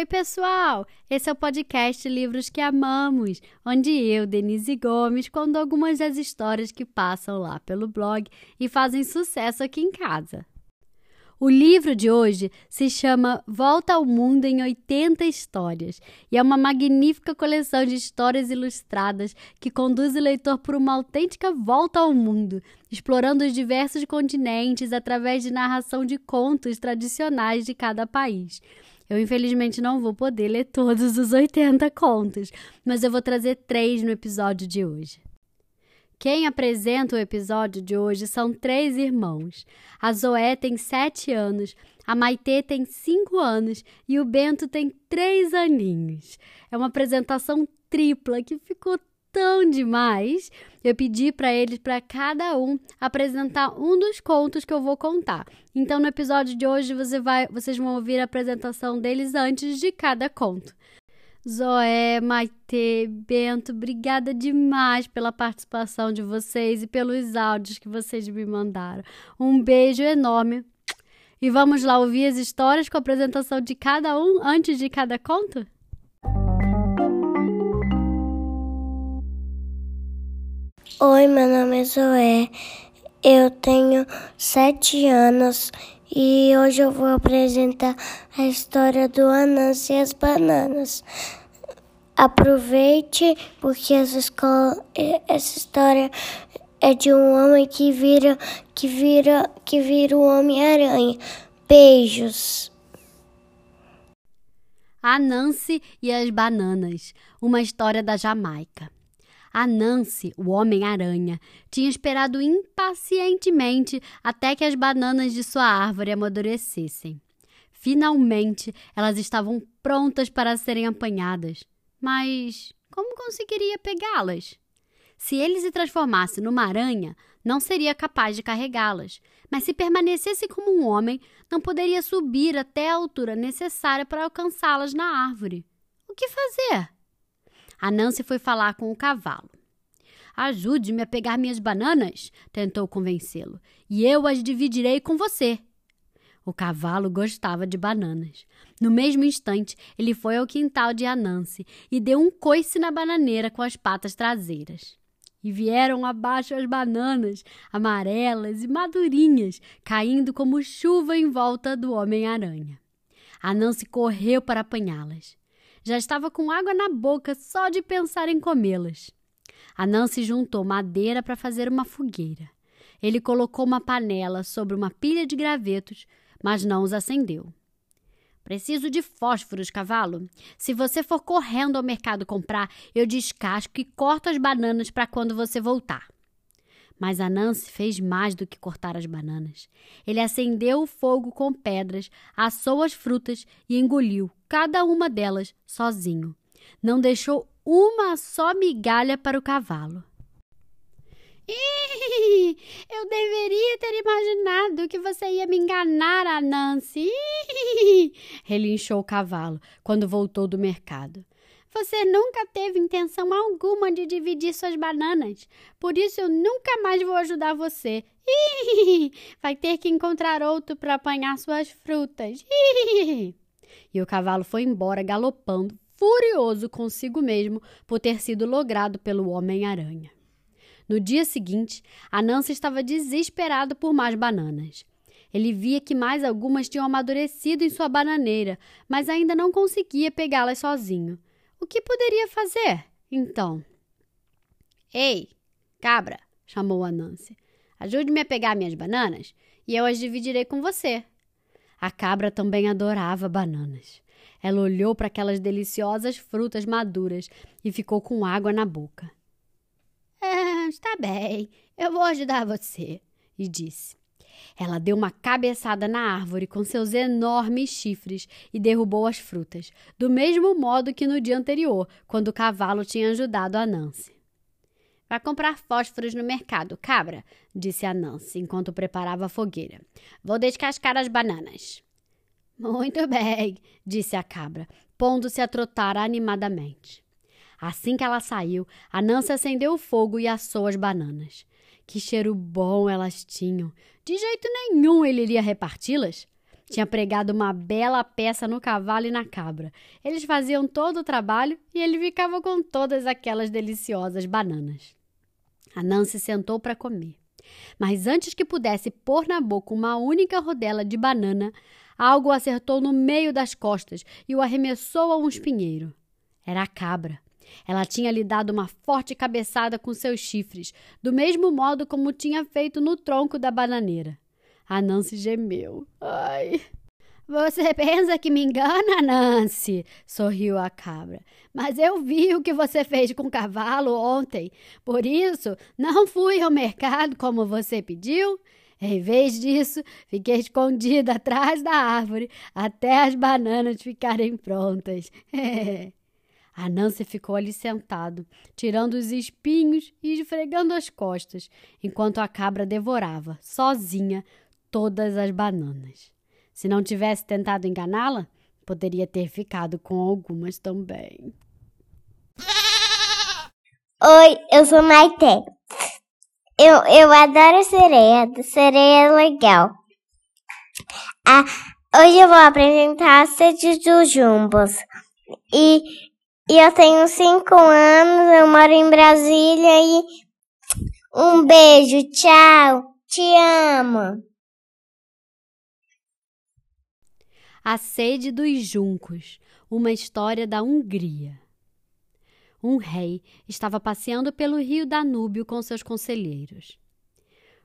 Oi, pessoal! Esse é o podcast Livros que Amamos, onde eu, Denise Gomes, conto algumas das histórias que passam lá pelo blog e fazem sucesso aqui em casa. O livro de hoje se chama Volta ao Mundo em 80 Histórias e é uma magnífica coleção de histórias ilustradas que conduz o leitor por uma autêntica volta ao mundo, explorando os diversos continentes através de narração de contos tradicionais de cada país. Eu, infelizmente, não vou poder ler todos os 80 contos, mas eu vou trazer três no episódio de hoje. Quem apresenta o episódio de hoje são três irmãos. A Zoé tem sete anos, a Maitê tem cinco anos e o Bento tem três aninhos. É uma apresentação tripla que ficou tão demais. Eu pedi para eles, para cada um, apresentar um dos contos que eu vou contar. Então, no episódio de hoje, você vai, vocês vão ouvir a apresentação deles antes de cada conto. Zoé, Maite, Bento, obrigada demais pela participação de vocês e pelos áudios que vocês me mandaram. Um beijo enorme. E vamos lá ouvir as histórias com a apresentação de cada um antes de cada conto? Oi, meu nome é Zoé. Eu tenho sete anos e hoje eu vou apresentar a história do Anansi e as bananas. Aproveite, porque essa, escola, essa história é de um homem que vira que vira que vira o Homem-Aranha. Beijos. A Nancy e as bananas, uma história da Jamaica. A Nancy, o Homem-Aranha, tinha esperado impacientemente até que as bananas de sua árvore amadurecessem. Finalmente, elas estavam prontas para serem apanhadas. Mas como conseguiria pegá-las? Se ele se transformasse numa aranha, não seria capaz de carregá-las, mas se permanecesse como um homem, não poderia subir até a altura necessária para alcançá-las na árvore. O que fazer? A Nancy foi falar com o cavalo. Ajude-me a pegar minhas bananas, tentou convencê-lo, e eu as dividirei com você. O cavalo gostava de bananas. No mesmo instante, ele foi ao quintal de Anansi e deu um coice na bananeira com as patas traseiras. E vieram abaixo as bananas, amarelas e madurinhas, caindo como chuva em volta do Homem-Aranha. Anansi correu para apanhá-las. Já estava com água na boca só de pensar em comê-las. A Nancy juntou madeira para fazer uma fogueira. Ele colocou uma panela sobre uma pilha de gravetos, mas não os acendeu. Preciso de fósforos, cavalo. Se você for correndo ao mercado comprar, eu descasco e corto as bananas para quando você voltar. Mas a Nancy fez mais do que cortar as bananas. Ele acendeu o fogo com pedras, assou as frutas e engoliu cada uma delas sozinho. Não deixou uma só migalha para o cavalo. Eu deveria ter imaginado que você ia me enganar, Nancy. Relinchou o cavalo quando voltou do mercado. Você nunca teve intenção alguma de dividir suas bananas. Por isso eu nunca mais vou ajudar você. Vai ter que encontrar outro para apanhar suas frutas. E o cavalo foi embora galopando, furioso consigo mesmo por ter sido logrado pelo Homem-Aranha. No dia seguinte, a Nancy estava desesperado por mais bananas. Ele via que mais algumas tinham amadurecido em sua bananeira, mas ainda não conseguia pegá-las sozinho. O que poderia fazer, então? Ei, cabra, chamou a Nancy. Ajude-me a pegar minhas bananas e eu as dividirei com você. A cabra também adorava bananas. Ela olhou para aquelas deliciosas frutas maduras e ficou com água na boca. Ah, está bem, eu vou ajudar você, e disse. Ela deu uma cabeçada na árvore com seus enormes chifres e derrubou as frutas, do mesmo modo que no dia anterior, quando o cavalo tinha ajudado a Nancy. Vai comprar fósforos no mercado, cabra, disse a Nancy enquanto preparava a fogueira. Vou descascar as bananas. Muito bem, disse a cabra, pondo-se a trotar animadamente. Assim que ela saiu, a Nancy acendeu o fogo e assou as bananas. Que cheiro bom elas tinham! De jeito nenhum ele iria reparti-las. Tinha pregado uma bela peça no cavalo e na cabra. Eles faziam todo o trabalho e ele ficava com todas aquelas deliciosas bananas. A Nancy sentou para comer. Mas antes que pudesse pôr na boca uma única rodela de banana, algo acertou no meio das costas e o arremessou a um espinheiro. Era a cabra. Ela tinha lhe dado uma forte cabeçada com seus chifres, do mesmo modo como tinha feito no tronco da bananeira. A Nancy gemeu. Ai. Você pensa que me engana, Nancy? sorriu a cabra. Mas eu vi o que você fez com o cavalo ontem. Por isso, não fui ao mercado como você pediu. Em vez disso, fiquei escondida atrás da árvore até as bananas ficarem prontas. a Nancy ficou ali sentado, tirando os espinhos e esfregando as costas, enquanto a cabra devorava, sozinha, todas as bananas. Se não tivesse tentado enganá-la, poderia ter ficado com algumas também. Oi, eu sou Maite. Eu, eu adoro sereia. Sereia é legal. Ah, hoje eu vou apresentar a sede dos jumbos. E, e eu tenho cinco anos, eu moro em Brasília e um beijo, tchau, te amo. A Sede dos Juncos, uma história da Hungria. Um rei estava passeando pelo rio Danúbio com seus conselheiros.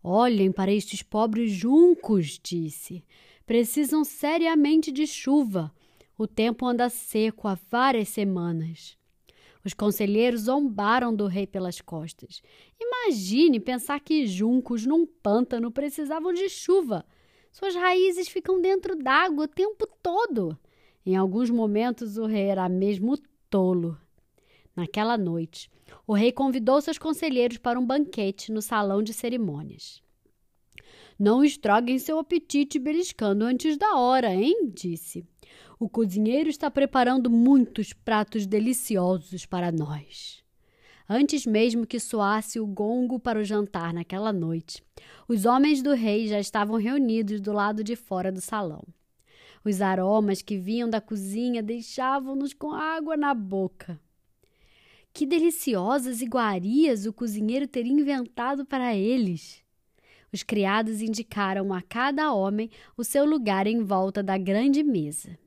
Olhem para estes pobres juncos, disse. Precisam seriamente de chuva. O tempo anda seco há várias semanas. Os conselheiros zombaram do rei pelas costas. Imagine pensar que juncos num pântano precisavam de chuva. Suas raízes ficam dentro d'água o tempo todo. Em alguns momentos, o rei era mesmo tolo. Naquela noite, o rei convidou seus conselheiros para um banquete no salão de cerimônias. Não estraguem seu apetite beliscando antes da hora, hein? disse. O cozinheiro está preparando muitos pratos deliciosos para nós. Antes mesmo que soasse o gongo para o jantar naquela noite, os homens do rei já estavam reunidos do lado de fora do salão. Os aromas que vinham da cozinha deixavam-nos com água na boca. Que deliciosas iguarias o cozinheiro teria inventado para eles! Os criados indicaram a cada homem o seu lugar em volta da grande mesa.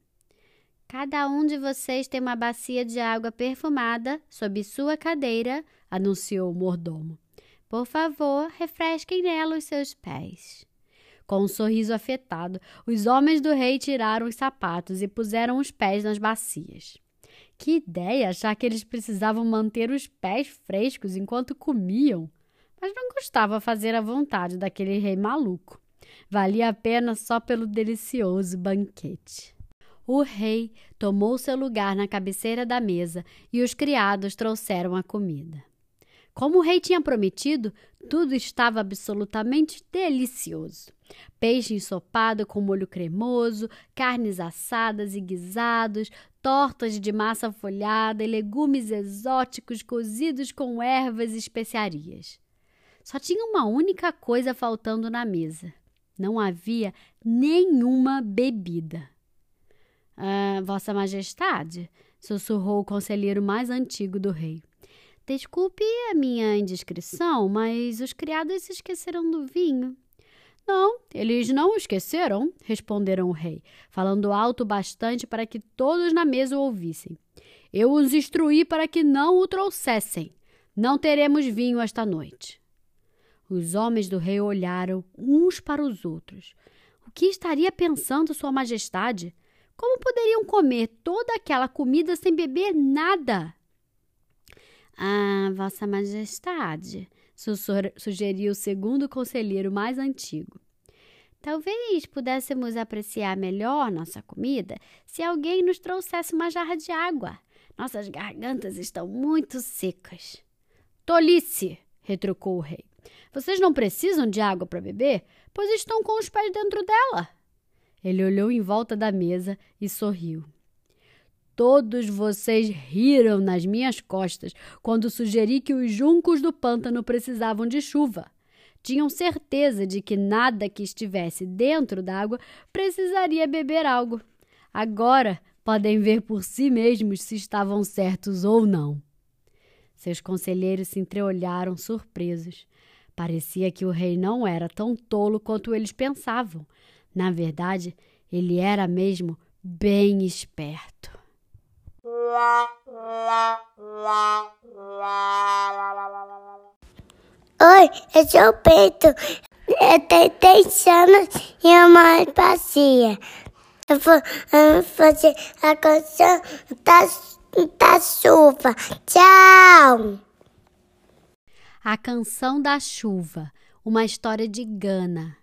Cada um de vocês tem uma bacia de água perfumada sob sua cadeira, anunciou o mordomo. Por favor, refresquem nela os seus pés. Com um sorriso afetado, os homens do rei tiraram os sapatos e puseram os pés nas bacias. Que ideia achar que eles precisavam manter os pés frescos enquanto comiam! Mas não gostava fazer a vontade daquele rei maluco. Valia a pena só pelo delicioso banquete. O rei tomou seu lugar na cabeceira da mesa e os criados trouxeram a comida. Como o rei tinha prometido, tudo estava absolutamente delicioso. Peixe ensopado com molho cremoso, carnes assadas e guisados, tortas de massa folhada e legumes exóticos cozidos com ervas e especiarias. Só tinha uma única coisa faltando na mesa: não havia nenhuma bebida. Ah, Vossa Majestade, sussurrou o conselheiro mais antigo do rei. Desculpe a minha indiscrição, mas os criados se esqueceram do vinho. Não, eles não o esqueceram, responderam o rei, falando alto bastante para que todos na mesa o ouvissem. Eu os instruí para que não o trouxessem. Não teremos vinho esta noite. Os homens do rei olharam uns para os outros. O que estaria pensando Sua Majestade? Como poderiam comer toda aquela comida sem beber nada? Ah, Vossa Majestade, sugeriu o segundo conselheiro mais antigo. Talvez pudéssemos apreciar melhor nossa comida se alguém nos trouxesse uma jarra de água. Nossas gargantas estão muito secas. Tolice! retrucou o rei. Vocês não precisam de água para beber, pois estão com os pés dentro dela. Ele olhou em volta da mesa e sorriu. Todos vocês riram nas minhas costas quando sugeri que os juncos do pântano precisavam de chuva. Tinham certeza de que nada que estivesse dentro d'água precisaria beber algo. Agora podem ver por si mesmos se estavam certos ou não. Seus conselheiros se entreolharam surpresos. Parecia que o rei não era tão tolo quanto eles pensavam. Na verdade, ele era mesmo bem esperto. Oi, eu sou o Peito. Eu tenho 10 anos e moro bacia. Eu vou, eu vou fazer a canção da, da chuva. Tchau! A Canção da Chuva, uma história de Gana.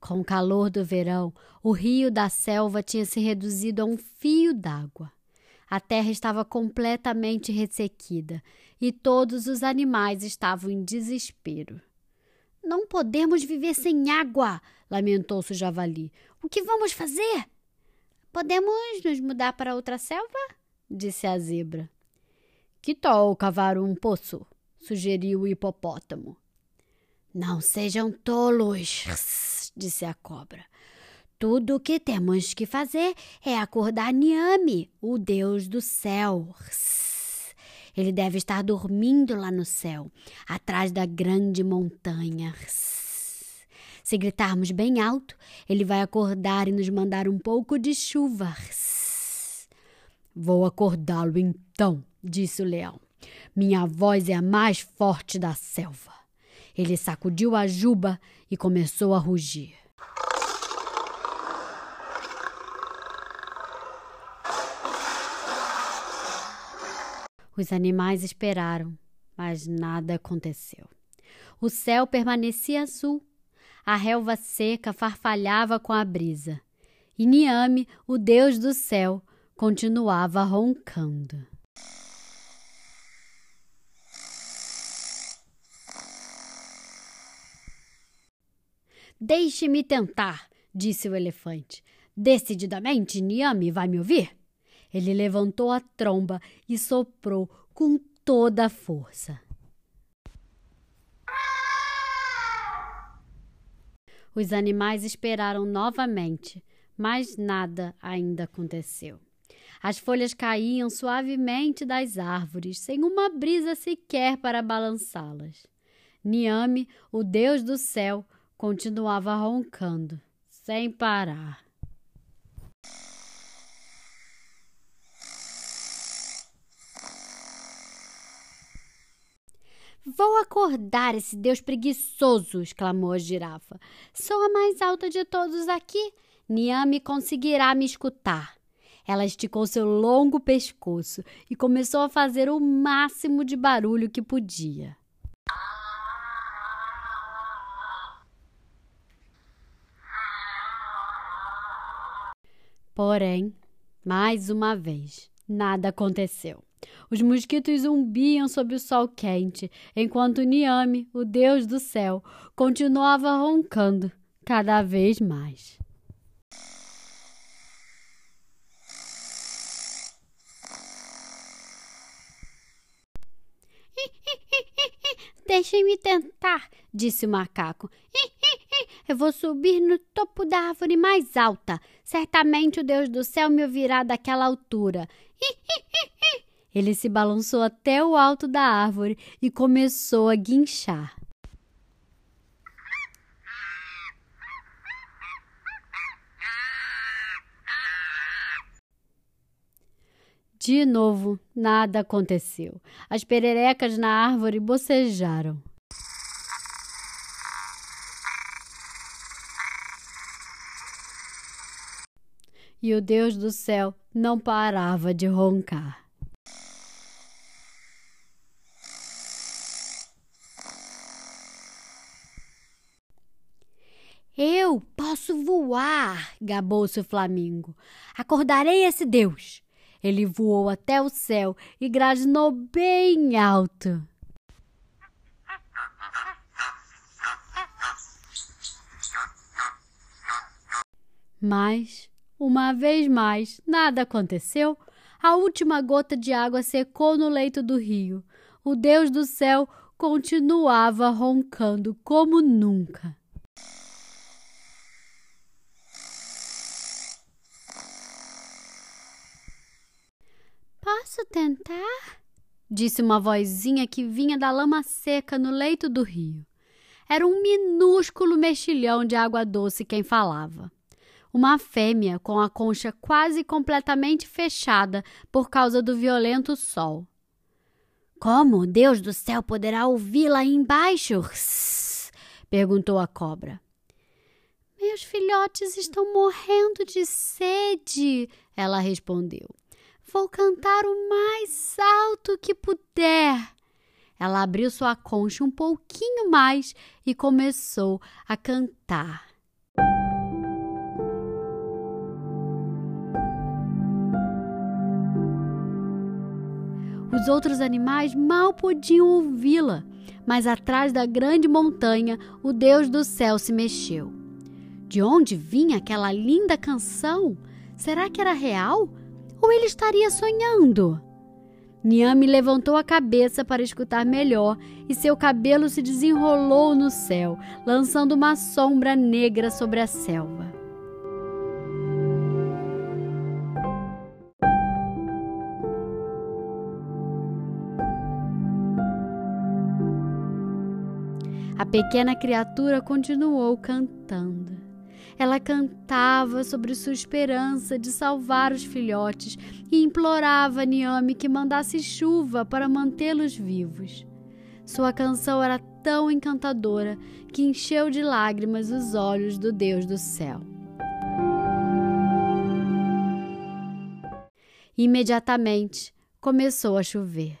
Com o calor do verão, o rio da selva tinha se reduzido a um fio d'água. A terra estava completamente ressequida e todos os animais estavam em desespero. Não podemos viver sem água, lamentou-se o javali. O que vamos fazer? Podemos nos mudar para outra selva? disse a zebra. Que tal cavar um poço? Sugeriu o hipopótamo. Não sejam tolos, disse a cobra. Tudo o que temos que fazer é acordar Niame, o deus do céu. Ele deve estar dormindo lá no céu, atrás da grande montanha. Se gritarmos bem alto, ele vai acordar e nos mandar um pouco de chuva. Vou acordá-lo então, disse o leão. Minha voz é a mais forte da selva. Ele sacudiu a juba e começou a rugir. Os animais esperaram, mas nada aconteceu. O céu permanecia azul. A relva seca farfalhava com a brisa. E Niame, o deus do céu, continuava roncando. Deixe-me tentar, disse o elefante. Decididamente, Niame vai me ouvir? Ele levantou a tromba e soprou com toda a força. Os animais esperaram novamente, mas nada ainda aconteceu. As folhas caíam suavemente das árvores, sem uma brisa sequer para balançá-las. Niame, o deus do céu, continuava roncando, sem parar. Vou acordar esse Deus preguiçoso! exclamou a girafa. Sou a mais alta de todos aqui. Niame conseguirá me escutar. Ela esticou seu longo pescoço e começou a fazer o máximo de barulho que podia. Porém, mais uma vez, nada aconteceu. Os mosquitos zumbiam sob o sol quente, enquanto Niame, o deus do céu, continuava roncando cada vez mais. Deixem-me tentar, disse o macaco. Eu vou subir no topo da árvore mais alta. Certamente o Deus do céu me ouvirá daquela altura. Ele se balançou até o alto da árvore e começou a guinchar. De novo, nada aconteceu. As pererecas na árvore bocejaram. E o Deus do céu não parava de roncar. Eu posso voar, gabou-se o Flamingo. Acordarei esse Deus. Ele voou até o céu e grasnou bem alto. Mas, uma vez mais, nada aconteceu. A última gota de água secou no leito do rio. O Deus do céu continuava roncando como nunca. Posso tentar? Disse uma vozinha que vinha da lama seca no leito do rio. Era um minúsculo mexilhão de água doce quem falava. Uma fêmea com a concha quase completamente fechada por causa do violento sol. Como Deus do céu poderá ouvi-la embaixo? perguntou a cobra. Meus filhotes estão morrendo de sede, ela respondeu. Vou cantar o mais alto que puder. Ela abriu sua concha um pouquinho mais e começou a cantar. Os outros animais mal podiam ouvi-la, mas atrás da grande montanha o Deus do céu se mexeu. De onde vinha aquela linda canção? Será que era real? Ou ele estaria sonhando? Niame levantou a cabeça para escutar melhor e seu cabelo se desenrolou no céu, lançando uma sombra negra sobre a selva. A pequena criatura continuou cantando. Ela cantava sobre sua esperança de salvar os filhotes e implorava a Niame que mandasse chuva para mantê-los vivos. Sua canção era tão encantadora que encheu de lágrimas os olhos do Deus do céu. Imediatamente começou a chover.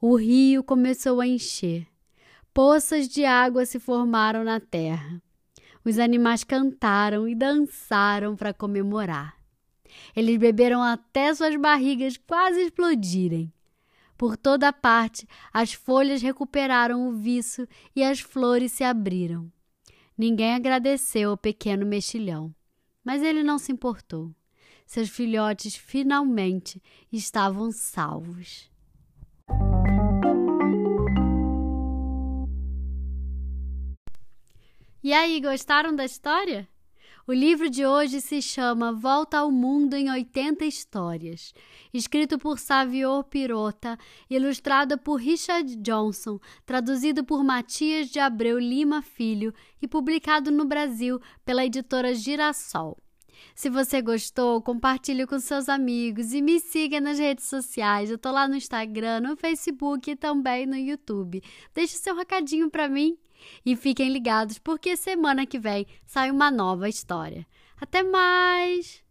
O rio começou a encher. Poças de água se formaram na terra. Os animais cantaram e dançaram para comemorar. Eles beberam até suas barrigas quase explodirem. Por toda parte, as folhas recuperaram o viço e as flores se abriram. Ninguém agradeceu ao pequeno mexilhão, mas ele não se importou. Seus filhotes finalmente estavam salvos. E aí, gostaram da história? O livro de hoje se chama Volta ao Mundo em 80 Histórias, escrito por Savior Pirota, ilustrado por Richard Johnson, traduzido por Matias de Abreu Lima Filho e publicado no Brasil pela editora Girassol. Se você gostou, compartilhe com seus amigos e me siga nas redes sociais. Eu tô lá no Instagram, no Facebook e também no YouTube. Deixe seu recadinho para mim. E fiquem ligados porque semana que vem sai uma nova história. Até mais!